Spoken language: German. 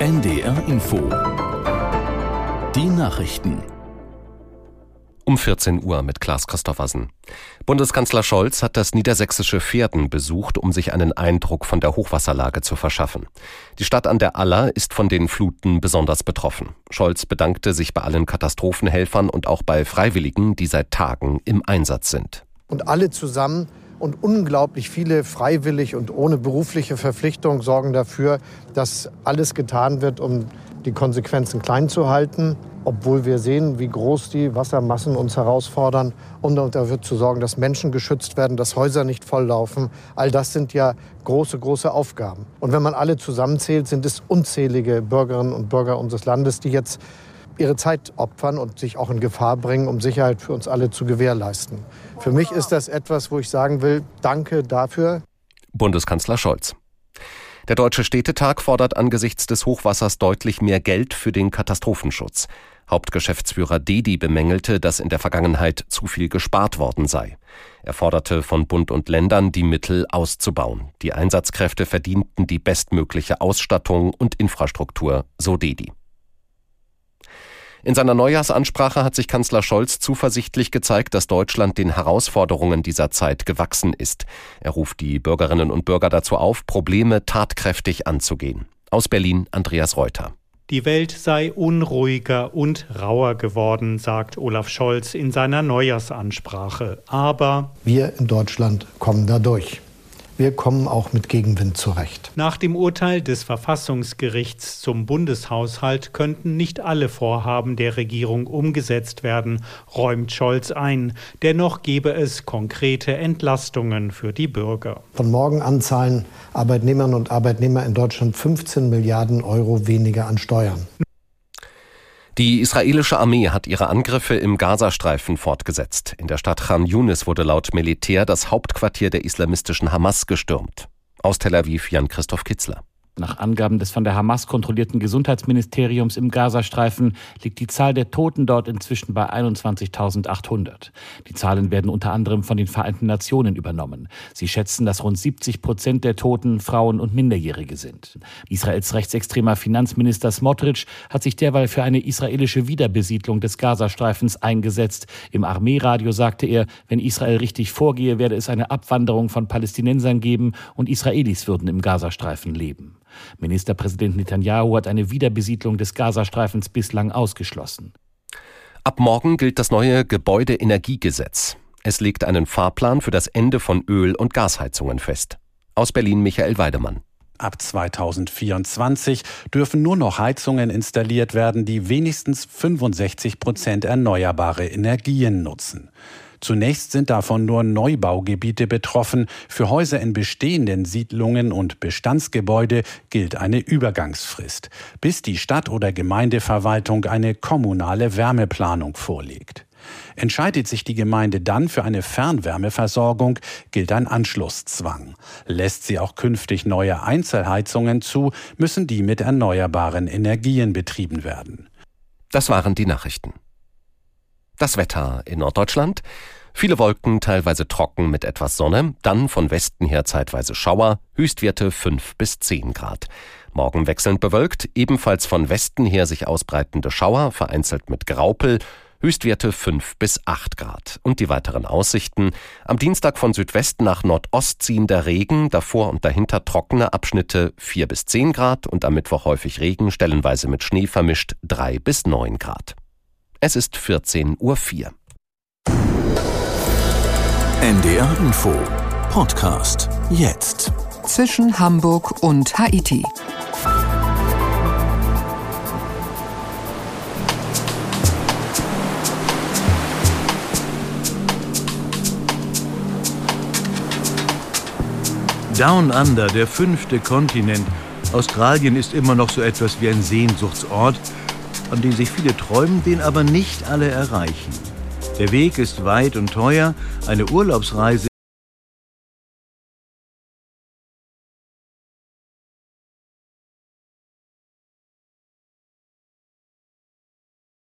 NDR Info. Die Nachrichten. Um 14 Uhr mit Klaas Christoffersen. Bundeskanzler Scholz hat das niedersächsische Pferden besucht, um sich einen Eindruck von der Hochwasserlage zu verschaffen. Die Stadt an der Aller ist von den Fluten besonders betroffen. Scholz bedankte sich bei allen Katastrophenhelfern und auch bei Freiwilligen, die seit Tagen im Einsatz sind. Und alle zusammen und unglaublich viele freiwillig und ohne berufliche Verpflichtung sorgen dafür, dass alles getan wird, um die Konsequenzen klein zu halten, obwohl wir sehen, wie groß die Wassermassen uns herausfordern, um dafür zu sorgen, dass Menschen geschützt werden, dass Häuser nicht volllaufen. All das sind ja große, große Aufgaben. Und wenn man alle zusammenzählt, sind es unzählige Bürgerinnen und Bürger unseres Landes, die jetzt ihre Zeit opfern und sich auch in Gefahr bringen, um Sicherheit für uns alle zu gewährleisten. Für mich ist das etwas, wo ich sagen will, danke dafür. Bundeskanzler Scholz. Der Deutsche Städtetag fordert angesichts des Hochwassers deutlich mehr Geld für den Katastrophenschutz. Hauptgeschäftsführer Dedi bemängelte, dass in der Vergangenheit zu viel gespart worden sei. Er forderte von Bund und Ländern, die Mittel auszubauen. Die Einsatzkräfte verdienten die bestmögliche Ausstattung und Infrastruktur, so Dedi. In seiner Neujahrsansprache hat sich Kanzler Scholz zuversichtlich gezeigt, dass Deutschland den Herausforderungen dieser Zeit gewachsen ist. Er ruft die Bürgerinnen und Bürger dazu auf, Probleme tatkräftig anzugehen. Aus Berlin Andreas Reuter. Die Welt sei unruhiger und rauer geworden, sagt Olaf Scholz in seiner Neujahrsansprache. Aber wir in Deutschland kommen da durch wir kommen auch mit Gegenwind zurecht. Nach dem Urteil des Verfassungsgerichts zum Bundeshaushalt könnten nicht alle Vorhaben der Regierung umgesetzt werden, räumt Scholz ein. Dennoch gebe es konkrete Entlastungen für die Bürger. Von morgen an zahlen Arbeitnehmerinnen und Arbeitnehmer in Deutschland 15 Milliarden Euro weniger an Steuern. Die israelische Armee hat ihre Angriffe im Gazastreifen fortgesetzt. In der Stadt Khan Yunis wurde laut Militär das Hauptquartier der islamistischen Hamas gestürmt. Aus Tel Aviv Jan-Christoph Kitzler. Nach Angaben des von der Hamas kontrollierten Gesundheitsministeriums im Gazastreifen liegt die Zahl der Toten dort inzwischen bei 21.800. Die Zahlen werden unter anderem von den Vereinten Nationen übernommen. Sie schätzen, dass rund 70 Prozent der Toten Frauen und Minderjährige sind. Israels rechtsextremer Finanzminister Smotrich hat sich derweil für eine israelische Wiederbesiedlung des Gazastreifens eingesetzt. Im Armeeradio sagte er, wenn Israel richtig vorgehe, werde es eine Abwanderung von Palästinensern geben und Israelis würden im Gazastreifen leben. Ministerpräsident Netanyahu hat eine Wiederbesiedlung des Gazastreifens bislang ausgeschlossen. Ab morgen gilt das neue Gebäudeenergiegesetz. Es legt einen Fahrplan für das Ende von Öl- und Gasheizungen fest. Aus Berlin Michael Weidemann. Ab 2024 dürfen nur noch Heizungen installiert werden, die wenigstens 65 Prozent erneuerbare Energien nutzen. Zunächst sind davon nur Neubaugebiete betroffen. Für Häuser in bestehenden Siedlungen und Bestandsgebäude gilt eine Übergangsfrist, bis die Stadt- oder Gemeindeverwaltung eine kommunale Wärmeplanung vorlegt. Entscheidet sich die Gemeinde dann für eine Fernwärmeversorgung, gilt ein Anschlusszwang. Lässt sie auch künftig neue Einzelheizungen zu, müssen die mit erneuerbaren Energien betrieben werden. Das waren die Nachrichten. Das Wetter in Norddeutschland. Viele Wolken, teilweise trocken mit etwas Sonne, dann von Westen her zeitweise Schauer, Höchstwerte 5 bis 10 Grad. Morgen wechselnd bewölkt, ebenfalls von Westen her sich ausbreitende Schauer, vereinzelt mit Graupel, Höchstwerte 5 bis 8 Grad. Und die weiteren Aussichten. Am Dienstag von Südwesten nach Nordost ziehender Regen, davor und dahinter trockene Abschnitte 4 bis 10 Grad und am Mittwoch häufig Regen, stellenweise mit Schnee vermischt 3 bis 9 Grad. Es ist 14.04 Uhr. NDR Info Podcast jetzt. Zwischen Hamburg und Haiti. Down Under, der fünfte Kontinent. Australien ist immer noch so etwas wie ein Sehnsuchtsort an den sich viele träumen, den aber nicht alle erreichen. Der Weg ist weit und teuer, eine Urlaubsreise